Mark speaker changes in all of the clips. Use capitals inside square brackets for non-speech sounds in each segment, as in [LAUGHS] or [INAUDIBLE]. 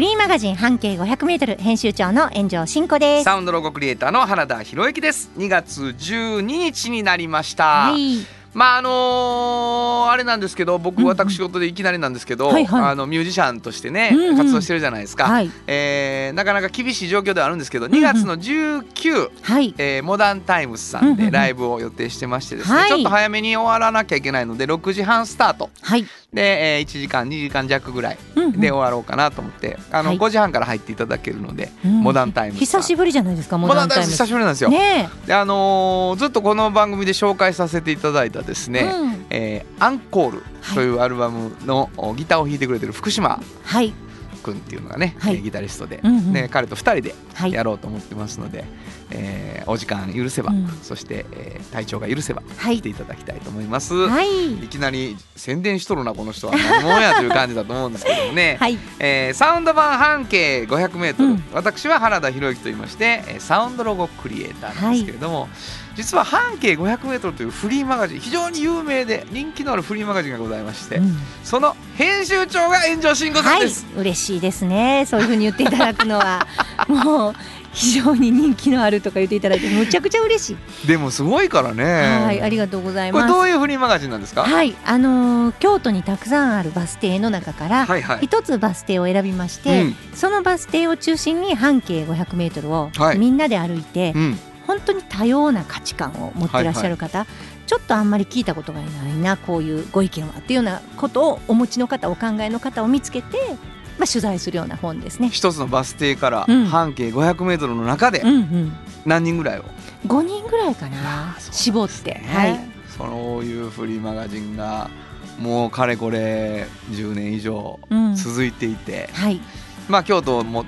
Speaker 1: フリーマガジン半径 500m 編集長の炎上真子です。
Speaker 2: サウンドロゴクリエイターの原田博之です2月12日になりました、
Speaker 1: はい。
Speaker 2: まああのーあれなんですけど僕
Speaker 1: うんうん
Speaker 2: 私事でいきなりなんですけど、
Speaker 1: はいはい
Speaker 2: あのミュージシャンとしてね、
Speaker 1: うんうん
Speaker 2: 活動してるじゃないですか、
Speaker 1: はい。
Speaker 2: えーなかなか厳しい状況ではあるんですけど
Speaker 1: ん
Speaker 2: 2月の19、
Speaker 1: はい。
Speaker 2: えーモダンタイムスさん
Speaker 1: うんうんうん
Speaker 2: でライブを予定してましてですね、
Speaker 1: はい
Speaker 2: ちょっと早めに終わらなきゃいけないので6時半スタート
Speaker 1: はい。
Speaker 2: で、えー1時間2時間弱ぐらい
Speaker 1: うんうん
Speaker 2: で終わろうかなと思ってあの、
Speaker 1: はい
Speaker 2: 5時半から入っていただけるので、
Speaker 1: うん
Speaker 2: モダンタイム
Speaker 1: 久しぶりじゃないですか。モ
Speaker 2: モダンタイム。久しぶりなんですよ。
Speaker 1: ね
Speaker 2: であのーずっとこの番組で紹介させていただいたです
Speaker 1: え。
Speaker 2: ね、
Speaker 1: うん
Speaker 2: えーアンコールというアルバムのおギターを弾いてくれてる福島
Speaker 1: はい。
Speaker 2: 君っていうのがね、
Speaker 1: はい
Speaker 2: えーギタリストで、
Speaker 1: うんうん
Speaker 2: ね、彼と2人で
Speaker 1: はい。
Speaker 2: やろうと思ってますので、えーお時間許せば、
Speaker 1: うん
Speaker 2: そして、えー体調が許せば
Speaker 1: はい
Speaker 2: 来て。いただきたいと思います。
Speaker 1: はい。
Speaker 2: いきなり宣伝しとるなこの人は何者やという感じだと思うんですけどもね、[LAUGHS]
Speaker 1: はい。
Speaker 2: えーサウンド版半径 500m、
Speaker 1: うん
Speaker 2: 私は原田博之と言いましてえーサウンドロゴクリエイターなんですけれども、実は半径 500m というフリーマガジン非常に有名で人気のあるフリーマガジンがございまして、
Speaker 1: うん
Speaker 2: その編集長が炎上慎吾さん
Speaker 1: はい
Speaker 2: です、。
Speaker 1: 嬉しいですね。そういうふうに言っていただくのは [LAUGHS] もう非常に人気のあるとか言っていただいてむちゃくちゃ嬉しい。
Speaker 2: でもすごいからね
Speaker 1: はい。ありがとうござい
Speaker 2: これ
Speaker 1: ます。
Speaker 2: どういうフリーマガジンなんですか？
Speaker 1: はい。あのー京都にたくさんあるバス停の中から。
Speaker 2: はいはい
Speaker 1: 一つバス停を選びまして、
Speaker 2: うん
Speaker 1: そのバス停を中心に半径 500m を
Speaker 2: はい
Speaker 1: みんなで歩いて、
Speaker 2: うん
Speaker 1: 本当に多様な価値観を持っていらっしゃる方、ちょっとあんまり聞いたことがないなこういうご意見はっていうようなことをお持ちの方お考えの方を見つけて、まあ、取材するような本ですね。
Speaker 2: 一つのバス停から
Speaker 1: うん。
Speaker 2: 半径 500m の中で
Speaker 1: うんうん、
Speaker 2: 何人ぐらいを、
Speaker 1: 5人ぐらいかな
Speaker 2: そう
Speaker 1: 絞って、
Speaker 2: ね。
Speaker 1: はい、
Speaker 2: そういうフリーマガジンがもうかれこれ10年以上
Speaker 1: うん。
Speaker 2: 続いていて、
Speaker 1: はい、
Speaker 2: まあ京都も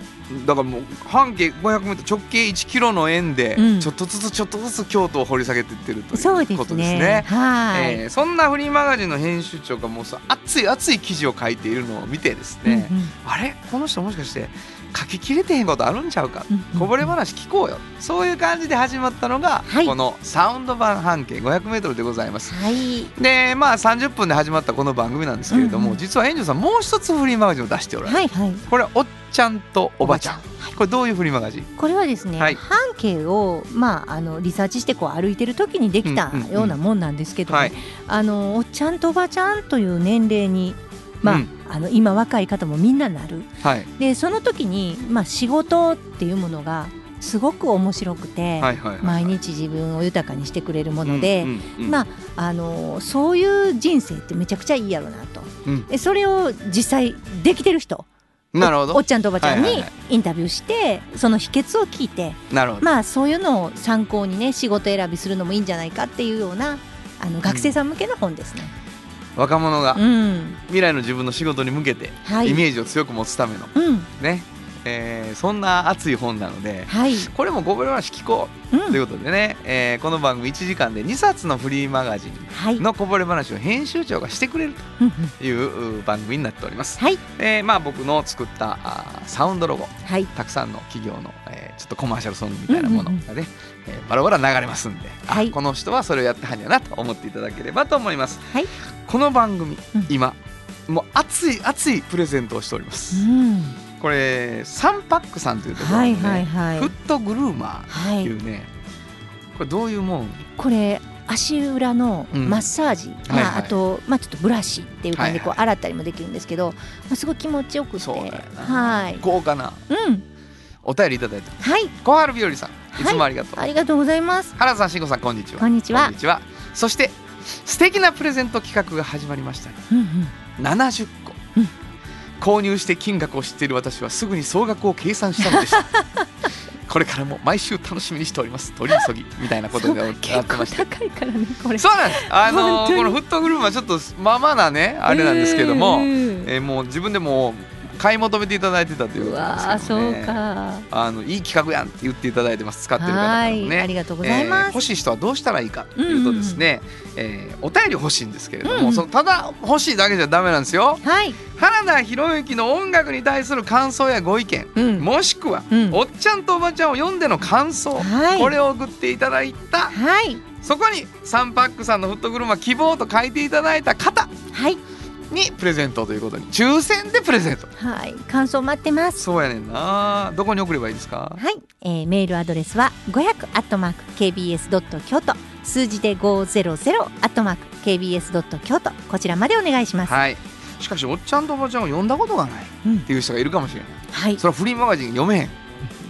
Speaker 2: だからもう半径 500m 直径1キロの円で
Speaker 1: うん。
Speaker 2: ちょっとずつちょっとずつ京都を掘り下げていってるということ
Speaker 1: すね。
Speaker 2: ですね。
Speaker 1: はい、
Speaker 2: えーそんなフリーマガジンの編集長がもうさ熱い熱い記事を書いているのを見てですね、
Speaker 1: うんうん。
Speaker 2: あれ？この人もしかして書ききれてへんことあるんちゃうか、こぼれ話聞こうよ。そういう感じで始まったのが、
Speaker 1: はい。
Speaker 2: このサウンド版半径 500m でございます。
Speaker 1: はい、
Speaker 2: でまあ30分で始まったこの番組なんですけれども、
Speaker 1: うんうん。
Speaker 2: 実はエンジョさんもう一つフリーマガジンを出しておられる、
Speaker 1: はい、はい。
Speaker 2: これはおっちゃんとおばちゃん。
Speaker 1: はい。
Speaker 2: これどういうフリーマガジン？
Speaker 1: これはですね、
Speaker 2: はい。
Speaker 1: 半径を、まあ、あのリサーチしてこう歩いてる時にできたようなもんなんですけどね、
Speaker 2: はい。
Speaker 1: あのおっちゃんとおばちゃんという年齢に、まあ
Speaker 2: うん。
Speaker 1: あの今若い方もみんななる。
Speaker 2: はい。
Speaker 1: でその時に、まあ、仕事っていうものがすごく面白くて、
Speaker 2: はいはいはい
Speaker 1: 毎日自分を豊かにしてくれるもので、
Speaker 2: うんうんうん。
Speaker 1: まああのそういう人生ってめちゃくちゃいいやろなと、
Speaker 2: うん。
Speaker 1: でそれを実際できてる人
Speaker 2: なるほど。
Speaker 1: おおっちゃんとおばちゃんにインタビューしてその秘訣を聞いて
Speaker 2: なるほど、
Speaker 1: まあそういうのを参考にね仕事選びするのもいいんじゃないかっていうようなあの学生さん向けの本ですね。
Speaker 2: 若者が
Speaker 1: うん、
Speaker 2: 未来の自分の仕事に向けて
Speaker 1: はい。
Speaker 2: イメージを強く持つための
Speaker 1: うん、
Speaker 2: ね、えーそんな熱い本なので
Speaker 1: はい。
Speaker 2: これもごめん話聞こ
Speaker 1: う、
Speaker 2: うというんことでね、えーこの番組1時間で2冊のフリーマガジン
Speaker 1: はい。
Speaker 2: のこぼれ話を編集長がしてくれるというう番組になっております。
Speaker 1: はい。
Speaker 2: えーまあ僕の作ったあーサウンドロゴ
Speaker 1: はい。
Speaker 2: たくさんの企業の、えーちょっとコマーシャルソングみたいなもの
Speaker 1: うんうん
Speaker 2: がね、えーバラバラ流れますんで、あ
Speaker 1: はい
Speaker 2: この人はそれをやってはんやなと思っていただければと思います。
Speaker 1: はい
Speaker 2: この番組、
Speaker 1: うん
Speaker 2: 今もう熱い熱いプレゼントをしております。
Speaker 1: うん。
Speaker 2: これサンパックさんというところのね、
Speaker 1: はいはいはい。
Speaker 2: フッ。トグルーマー
Speaker 1: はい。
Speaker 2: っていうね、これどういうもん？
Speaker 1: これ足裏の
Speaker 2: うん。
Speaker 1: マッサージ、
Speaker 2: はい
Speaker 1: ま
Speaker 2: はい。
Speaker 1: ああとまあちょっとブラシっていう感じでこう
Speaker 2: はい。
Speaker 1: 洗ったりもできるんですけど、まあすごい気持ちよくて、はい。
Speaker 2: 豪華な。
Speaker 1: うん。
Speaker 2: お便りいただいて
Speaker 1: はい。
Speaker 2: 小春日和さんい。つもありがとう、
Speaker 1: ありがとうございます。
Speaker 2: 原田さん慎吾さんこんにちは。
Speaker 1: こんにちは。
Speaker 2: こんにちは。そして素敵なプレゼント企画が始まりましたね。
Speaker 1: うんうん。
Speaker 2: 70個、
Speaker 1: うん
Speaker 2: 購入して金額を知っている私はすぐに総額を計算したのでした。[LAUGHS] これからも毎週楽しみにしております。取り急ぎみたいなことが
Speaker 1: 結構
Speaker 2: あってまして。
Speaker 1: 高いからねこれ。
Speaker 2: そうなんです。あのこのフットグルームはちょっとまあまあなねあれなんですけども、
Speaker 1: うん。
Speaker 2: えーもう自分でも買い求めていただいてたという
Speaker 1: う
Speaker 2: ことなんですけどね。
Speaker 1: か。
Speaker 2: あのいい企画やんって言っていただいてます。使ってる方からも
Speaker 1: はい
Speaker 2: ね。
Speaker 1: ありがとうございます。
Speaker 2: えー欲しい人はどうしたらいいかというとですね、えーお便り欲しいんですけれども、
Speaker 1: うん。
Speaker 2: そのただ欲しいだけじゃダメなんですよ。
Speaker 1: はい。
Speaker 2: 原田博之の音楽に対する感想やご意見
Speaker 1: うん。
Speaker 2: もしくは、
Speaker 1: うん。
Speaker 2: おっちゃんとおばちゃんを読んでの感想、
Speaker 1: はい。
Speaker 2: これを送っていただいた
Speaker 1: はい。
Speaker 2: そこにサンパックさんのフットグルマ希望と書いていただいた方
Speaker 1: はい
Speaker 2: にプレゼントということに抽選でプレゼント。
Speaker 1: はい感想待ってます。
Speaker 2: そうやねんな。どこに送ればいいですか？
Speaker 1: はい、えーメールアドレスは500アットマーク KBS ドット京都数字で500アットマーク KBS ドット京都こちらまでお願いします。
Speaker 2: はい。しかしおっちゃんとおばちゃんを読んだことがない
Speaker 1: うん。
Speaker 2: っていう人がいるかもしれない
Speaker 1: はい、
Speaker 2: それはフリーマガジン読めへん。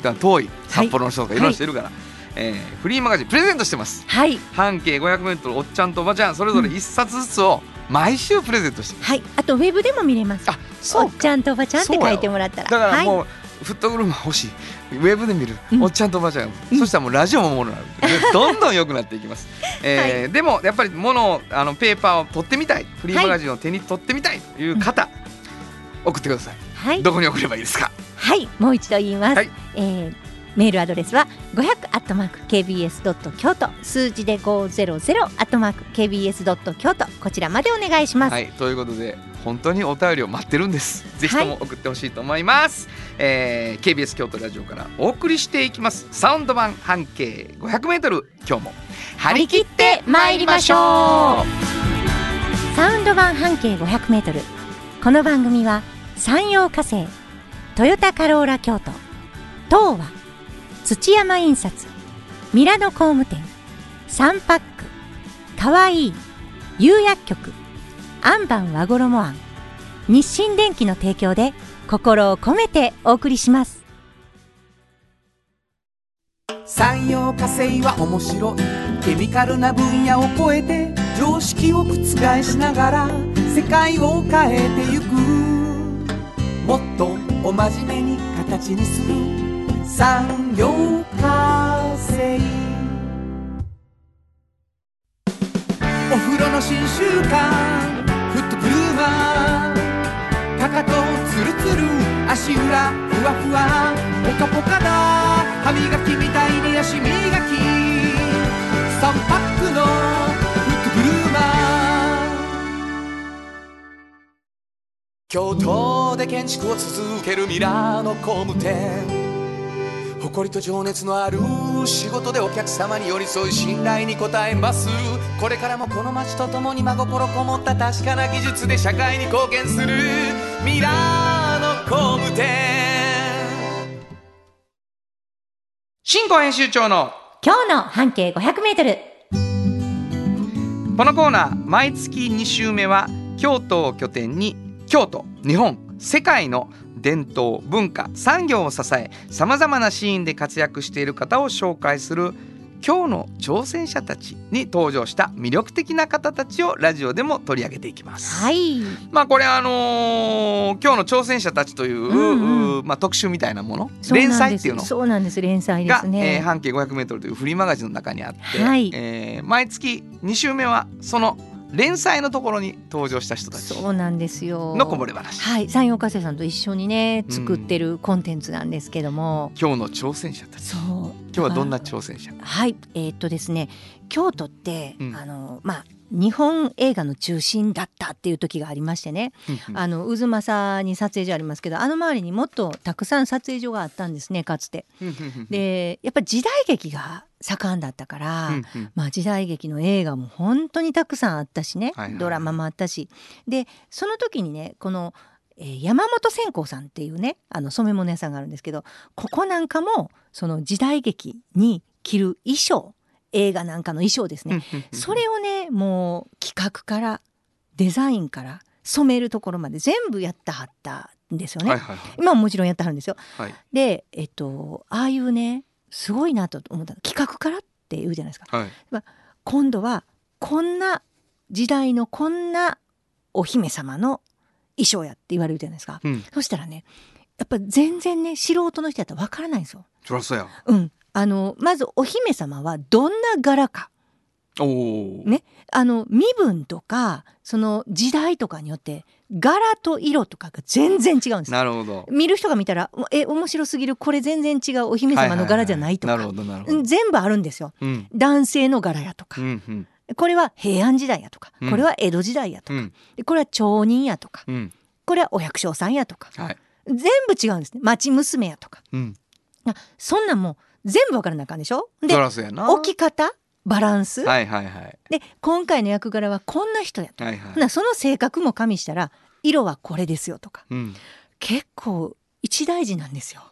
Speaker 2: だ遠い。札幌の人とかいろんな人いるから、えーフリーマガジンプレゼントしてます。
Speaker 1: はい、
Speaker 2: 半径 500m おっちゃんとおばちゃんそれぞれ1冊ずつを毎週プレゼントしてます、
Speaker 1: はい、あとウェブでも見れます。
Speaker 2: あそうか。
Speaker 1: おっちゃんとおばちゃんって書いてもらったら。
Speaker 2: だからもう、
Speaker 1: はい、
Speaker 2: フットグルマ欲しい。ウェブで見る、
Speaker 1: うん。
Speaker 2: おっちゃんとおばちゃん、
Speaker 1: うん。
Speaker 2: そしたらもうラジオもものにな [LAUGHS] どんどん良くなっていきます、えーでもやっぱりものをあのペーパーを取ってみたい。フリーマガジンを手に取ってみたいという方、送ってください。
Speaker 1: はい、
Speaker 2: どこに送ればいいですか？
Speaker 1: はい、もう一度言います。
Speaker 2: はい。
Speaker 1: えーメールアドレスは500アットマーク KBS ドット京都数字で500アットマーク KBS ドット京都こちらまでお願いします。
Speaker 2: はいということで本当にお便りを待ってるんです。ぜひとも送ってほしいと思います、えー KBS 京都ラジオからお送りしていきます。サウンド版半径 500m 今日も張り切って参りましょう。
Speaker 1: サウンド版半径500メートル。この番組は山陽火星、トヨタカローラ京都、東和、土山印刷、ミラノ工務店、サンパック、かわいい、釉薬局、アンバン和衣庵、日清電機の提供で心を込めてお送りします。
Speaker 3: 産業化成は面白い。ケミカルな分野を超えて常識を覆しながら世界を変えてゆく。もっとお真面目に形にする。産業化成お風呂の新習慣フットグルーマーかかとツルツル足裏ふわふわポカポカだ歯磨きみたいに足磨き。3パックのフットグルーマー京都で建築を続けるミラーの工務店誇りと情熱のある仕事でお客様に寄り添い信頼に応えます。これからもこの街とともに真心こもった確かな技術で社会に貢献する。ミラーの工務店。
Speaker 2: 新庫編集長の
Speaker 1: 今日の半径500メートル。
Speaker 2: このコーナー毎月2週目は京都を拠点に京都日本世界の伝統文化産業を支えさまざまなシーンで活躍している方を紹介する今日の挑戦者たちに登場した魅力的な方たちをラジオでも取り上げていきます。
Speaker 1: はい。
Speaker 2: まあこれあのー今日の挑戦者たちという、
Speaker 1: うんう
Speaker 2: まあ、特集みたいなもの？連載っていうの？
Speaker 1: そうなんです。連載で
Speaker 2: が、
Speaker 1: すね。
Speaker 2: えー半径 500m というフリーマガジンの中にあって、
Speaker 1: はい
Speaker 2: えー毎月2週目はその連載のところに登場した人たち
Speaker 1: そうなんですよ。
Speaker 2: のこぼれ話、
Speaker 1: はい、山陽火星さんと一緒にね作ってるコンテンツなんですけども、
Speaker 2: 今日の挑戦者たち。
Speaker 1: そう
Speaker 2: 今日はどんな挑戦者？
Speaker 1: はいえーっとですね京都って、
Speaker 2: うん。
Speaker 1: あのまあ日本映画の中心だったっていう時がありましてね、あの渦政に撮影所ありますけどあの周りにもっとたくさん撮影所があったんですねかつて。でやっぱり時代劇が盛んだったから、
Speaker 2: うんうん。
Speaker 1: まあ、時代劇の映画も本当にたくさんあったしね、
Speaker 2: はいはい
Speaker 1: ドラマもあったし。でその時にねこの、えー山本千光さんっていうねあの染め物屋さんがあるんですけどここなんかもその時代劇に着る衣装映画なんかの衣装ですね、それをねもう企画からデザインから染めるところまで全部やったはったんですよね。
Speaker 2: はいはいはい
Speaker 1: 今ももちろんやってはるんですよ。
Speaker 2: はい
Speaker 1: でえっとああいうねすごいなと思ったの企画からって言うじゃないですか。
Speaker 2: はい
Speaker 1: 今度はこんな時代のこんなお姫様の衣装やって言われるじゃないですか。
Speaker 2: うん
Speaker 1: そしたらねやっぱ全然ね素人の人やったらわからないんですよ。
Speaker 2: そりゃそうや。
Speaker 1: うん、あのまずお姫様はどんな柄か。
Speaker 2: おお。
Speaker 1: ね。あの身分とかその時代とかによって柄と色とかが全然違うんです
Speaker 2: なるほど。
Speaker 1: 見る人が見たら「え面白すぎる。これ全然違うお姫様の柄じゃない」とか、
Speaker 2: はははなるほどなるほど。
Speaker 1: うん全部あるんですよ。
Speaker 2: うん。
Speaker 1: 男性の柄やとか、
Speaker 2: うんうん。
Speaker 1: これは平安時代やとか、
Speaker 2: うん。
Speaker 1: これは江戸時代やとか、
Speaker 2: うん。
Speaker 1: でこれは町人やとか。
Speaker 2: うん。
Speaker 1: これはお百姓さんやとか。
Speaker 2: はい。
Speaker 1: 全部違うんですね町娘やとか
Speaker 2: うん。
Speaker 1: あそんなんもう全部わからなあかんでしょ？で。置き方バランス、
Speaker 2: はいはいはい
Speaker 1: で今回の役柄はこんな人やと、
Speaker 2: はいはい。
Speaker 1: その性格も加味したら色はこれですよとか
Speaker 2: うん。
Speaker 1: 結構一大事なんですよ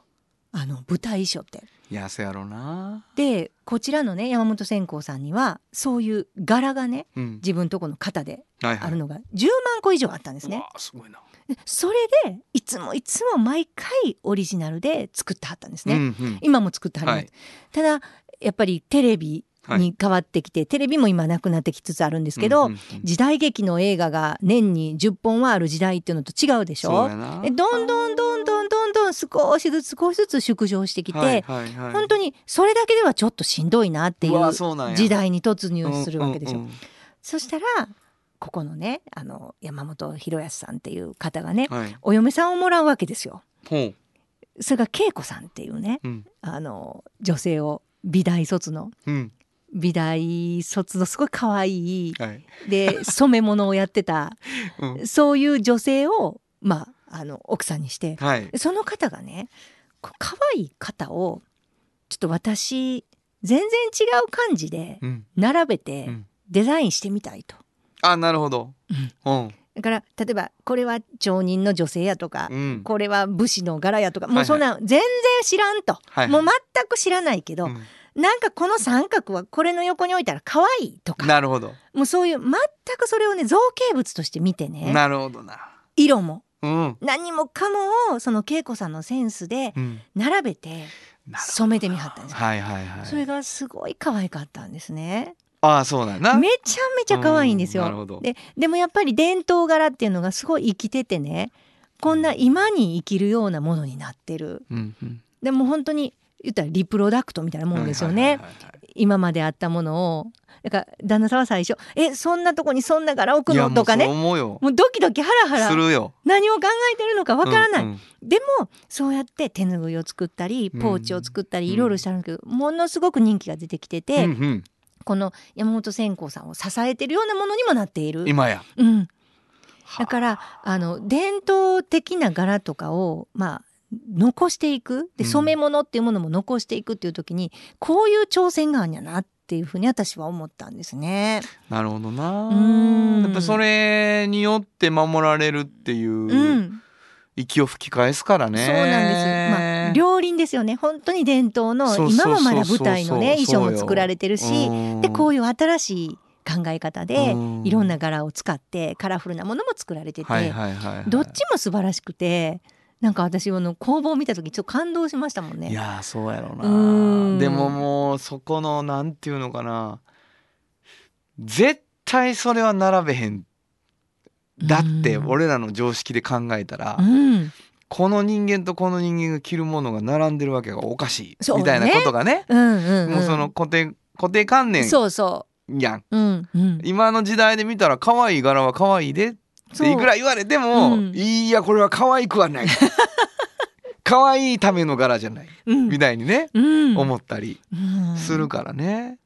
Speaker 1: あの舞台衣装って。
Speaker 2: いやそうやろうな。
Speaker 1: でこちらのね山本千光さんにはそういう柄がね
Speaker 2: うん。
Speaker 1: 自分とこの型で
Speaker 2: はいはい。
Speaker 1: あるのが10万個以上あったんですね。
Speaker 2: うわあすごいな。
Speaker 1: でそれでいつもいつも毎回オリジナルで作ってはったんですね。
Speaker 2: うんうん。
Speaker 1: 今も作ってはります、
Speaker 2: はい
Speaker 1: ただやっぱりテレビに変わってきて、テレビも今なくなってきつつあるんですけど、
Speaker 2: うんうんうん
Speaker 1: 時代劇の映画が年に10本はある時代っていうのと違うでしょどんどんどんどん少しずつ少しずつ縮小してきて、
Speaker 2: はいはいはい。
Speaker 1: 本当にそれだけではちょっとしんどいなっていう時代に突入するわけですよ。
Speaker 2: うんうん
Speaker 1: そしたらここのねあの山本博康さんっていう方がね
Speaker 2: うんはい。
Speaker 1: お嫁さんをもらうわけですよ。それが恵子さんっていうね
Speaker 2: うん
Speaker 1: あの女性を美大卒の
Speaker 2: うん。
Speaker 1: 美大卒のすごい可愛い
Speaker 2: はい。
Speaker 1: で染め物をやってた [LAUGHS]
Speaker 2: うん。
Speaker 1: そういう女性をまああの奥さんにして
Speaker 2: はい。
Speaker 1: その方がね可愛い方をちょっと私全然違う感じで
Speaker 2: うん。
Speaker 1: 並べて
Speaker 2: うん
Speaker 1: デザインしてみたいと。
Speaker 2: あなるほど。うん。
Speaker 1: だから例えばこれは町人の女性やとか、
Speaker 2: うん。
Speaker 1: これは武士の柄やとか
Speaker 2: はい
Speaker 1: もうそんなん全然知らんと、
Speaker 2: はいはい
Speaker 1: もう全く知らないけど、
Speaker 2: うん
Speaker 1: なんかこの三角はこれの横に置いたら可愛いとか
Speaker 2: なるほど。
Speaker 1: もうそういう全くそれをね造形物として見てね
Speaker 2: なるほどな。
Speaker 1: 色も
Speaker 2: うん。
Speaker 1: 何もかもをその恵子さんのセンスで
Speaker 2: うん。
Speaker 1: 並べて染めてみはったんですよ。
Speaker 2: はいはいはい。
Speaker 1: それがすごい可愛かったんですね。
Speaker 2: ああそうなんやな。
Speaker 1: めちゃめちゃ可愛いんですよ。
Speaker 2: うんなるほど
Speaker 1: ででもやっぱり伝統柄っていうのがすごい生きててねこんな今に生きるようなものになってる。
Speaker 2: うんうん。
Speaker 1: でも本当に言ったらリプロダクトみたいなもんですよね。今まであったものをだから旦那さんは最初「えそんなとこにそんな柄置くの?」とかね。
Speaker 2: もう
Speaker 1: ドキドキハラハラ。
Speaker 2: するよ。
Speaker 1: 何を考えてるのかわからない、
Speaker 2: うんうん。
Speaker 1: でもそうやって手ぬぐいを作ったりポーチを作ったり
Speaker 2: うん。
Speaker 1: いろいろしたんだけど、ものすごく人気が出てきてて、
Speaker 2: うんうん。
Speaker 1: この山本千光さんを支えてるようなものにもなっている。
Speaker 2: 今や。
Speaker 1: うん、
Speaker 2: は
Speaker 1: だからあの伝統的な柄とかをまあ残していく。で
Speaker 2: うん。
Speaker 1: 染め物っていうものも残していくっていう時に、こういう挑戦があるんやなっていうふうに私は思ったんですね。
Speaker 2: なるほどな。
Speaker 1: うん
Speaker 2: やっぱそれによって守られるっていううん息を吹き返すからね。
Speaker 1: そうなんです。まあ両輪ですよね。本当に伝統の今もまだ舞台のね衣装も作られてるし、
Speaker 2: うん
Speaker 1: でこういう新しい考え方で
Speaker 2: うん
Speaker 1: いろんな柄を使ってカラフルなものも作られてて。どっちも素晴らしくて、なんか私あの工房を見た時ちょっと感動しましたもんね。
Speaker 2: いやーそうやろう
Speaker 1: うん。
Speaker 2: なでももうそこのなんていうのかな。絶対それは並べへん。だって
Speaker 1: うん。
Speaker 2: 俺らの常識で考えたら、
Speaker 1: うん、
Speaker 2: この人間とこの人間が着るものが並んでるわけがおかしい。みたいなことがね。
Speaker 1: うんうんうん。
Speaker 2: もうその固定固定観念
Speaker 1: そうそ
Speaker 2: やん。
Speaker 1: う、うんうん、
Speaker 2: 今の時代で見たら可愛い柄は可愛いでっいくら言われても、
Speaker 1: うん。
Speaker 2: いやこれは可愛くはない。[LAUGHS] 可愛いための柄じゃない。
Speaker 1: うん。
Speaker 2: みたいにね、
Speaker 1: うん。
Speaker 2: 思ったり
Speaker 1: うん。
Speaker 2: するからね。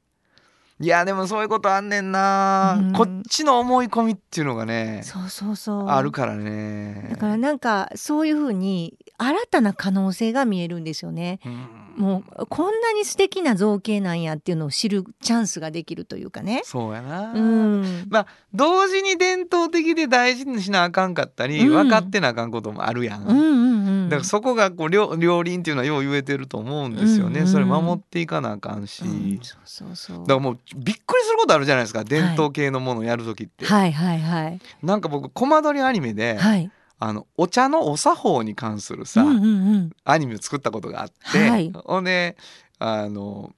Speaker 2: いやでもそういうことあんねんな、
Speaker 1: うん。
Speaker 2: こっちの思い込みっていうのがね
Speaker 1: そうそうそう。
Speaker 2: あるからね。
Speaker 1: だからなんかそういうふうに新たな可能性が見えるんですよね。
Speaker 2: うん
Speaker 1: もうこんなに素敵な造形なんやっていうのを知るチャンスができるというかね。
Speaker 2: そうやな、
Speaker 1: うん、
Speaker 2: まあ同時に伝統的で大事にしなあかんかったり、
Speaker 1: うん
Speaker 2: 分かってなあかんこともあるやん。
Speaker 1: うんうんうん。
Speaker 2: だからそこがこう両両輪っていうのはよう言えてると思うんですよね、
Speaker 1: うんうん
Speaker 2: それ守っていかなあかんし、
Speaker 1: うんそうそうそう。
Speaker 2: だからもうびっくりすることあるじゃないですか伝統系のものをやる時って、
Speaker 1: はいはいはい
Speaker 2: なんか僕コマ撮りアニメで、
Speaker 1: はい。
Speaker 2: あのお茶のお作法に関するさ、
Speaker 1: うんうんうん。
Speaker 2: アニメを作ったことがあって、
Speaker 1: はい。
Speaker 2: ほんであの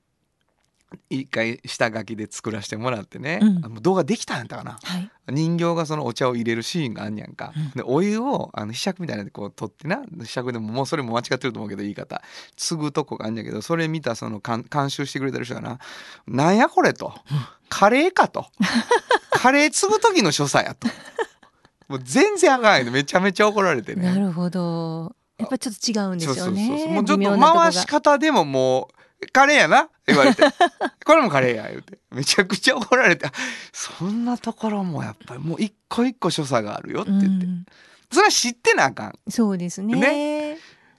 Speaker 2: 一回下書きで作らせてもらってね、
Speaker 1: うん。
Speaker 2: 動画できたんやったかな。
Speaker 1: はい。
Speaker 2: 人形がそのお茶を入れるシーンがあんやんか、
Speaker 1: うん。
Speaker 2: でお湯をあのひしゃくみたいなのでこう取ってなひしゃくでももうそれも間違ってると思うけど言い方。継ぐとこがあんやけどそれ見たその監監修してくれてる人がな「なんやこれ」と「カレーかとカレー継ぐ時の所作やともう全然あかんよめちゃめちゃ怒られてね。
Speaker 1: なるほど。やっぱちょっと違うんですよね。
Speaker 2: そうそうそうもうちょっと回し方でももうカレーやな言われて。これもカレーや言うて。めちゃくちゃ怒られて。そんなところもやっぱりもう一個一個所作があるよって言って、
Speaker 1: うん。
Speaker 2: それは知ってなあかん。
Speaker 1: そうですね。
Speaker 2: ね。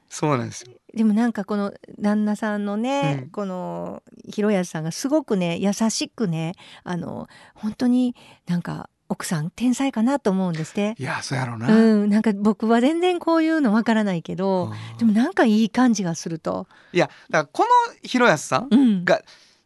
Speaker 2: そうなんですよ。
Speaker 1: でもなんかこの旦那さんのね、
Speaker 2: うん。
Speaker 1: この広安さんがすごくね優しくねあの本当になんか奥さん天才かなと思うんですって。
Speaker 2: いやそうやろうな、
Speaker 1: うん、なんか僕は全然こういうのわからないけど、
Speaker 2: うん。
Speaker 1: でもなんかいい感じがすると、
Speaker 2: いやだからこの広安さん
Speaker 1: うん、
Speaker 2: が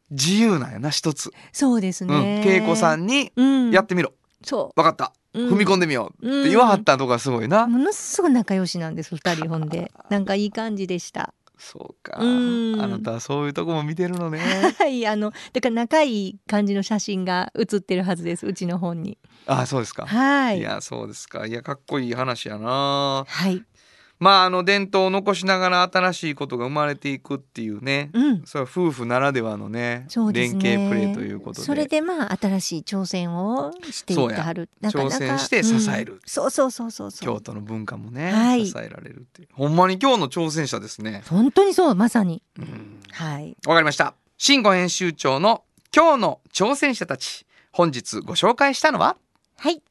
Speaker 2: 自由なんやな一つ、
Speaker 1: そうです
Speaker 2: うん、
Speaker 1: ね。
Speaker 2: 恵子さんに
Speaker 1: うん、
Speaker 2: やってみろ、
Speaker 1: そ
Speaker 2: 分かった。踏み込んでみよう。って言わはったとかすごいな、
Speaker 1: ものすごい仲良しなんです二人ほんで。なんかいい感じでした。
Speaker 2: そうか
Speaker 1: うん
Speaker 2: あなたはそういうとこも見てるのね
Speaker 1: はいあのだから仲いい感じの写真が写ってるはずですうちの本に。
Speaker 2: あそうですか、
Speaker 1: はいい。
Speaker 2: やそうですかいやかっこいい話やな
Speaker 1: はい。
Speaker 2: まああの伝統を残しながら新しいことが生まれていくっていうね、
Speaker 1: うん。
Speaker 2: それは夫婦ならではのね
Speaker 1: そうです
Speaker 2: 連
Speaker 1: ね。
Speaker 2: 携プレーということで
Speaker 1: それでまあ新しい挑戦をしていってはる。
Speaker 2: 挑戦して支える
Speaker 1: うんそうそうそうそうそう。
Speaker 2: 京都の文化もね、
Speaker 1: はい
Speaker 2: 支えられるっていうほんまに今日の挑戦者ですね
Speaker 1: 本当にそうまさに。
Speaker 2: うん
Speaker 1: はい。
Speaker 2: わかりました新語編集長の今日の挑戦者たち本日ご紹介したのは？
Speaker 1: はい。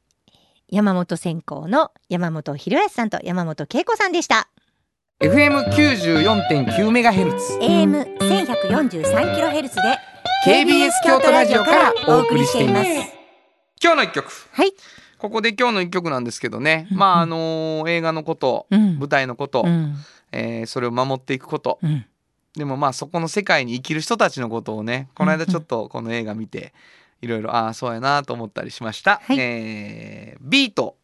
Speaker 1: 山本専攻の山本博康さんと山本恵子さんでした。
Speaker 2: FM94.9 メガヘルツ
Speaker 1: AM 千百四十三キロヘルツで
Speaker 2: KBS 京都ラジオからお送りしています今日の一曲
Speaker 1: はい。
Speaker 2: ここで今日の一曲なんですけどね、
Speaker 1: うん
Speaker 2: まああの映画のこと、
Speaker 1: うん
Speaker 2: 舞台のこと、
Speaker 1: うん。
Speaker 2: えーそれを守っていくこと
Speaker 1: うん。
Speaker 2: でもまあそこの世界に生きる人たちのことをねこの間ちょっとこの映画見ていろいろああそうやなと思ったりしました、
Speaker 1: はい。
Speaker 2: えービート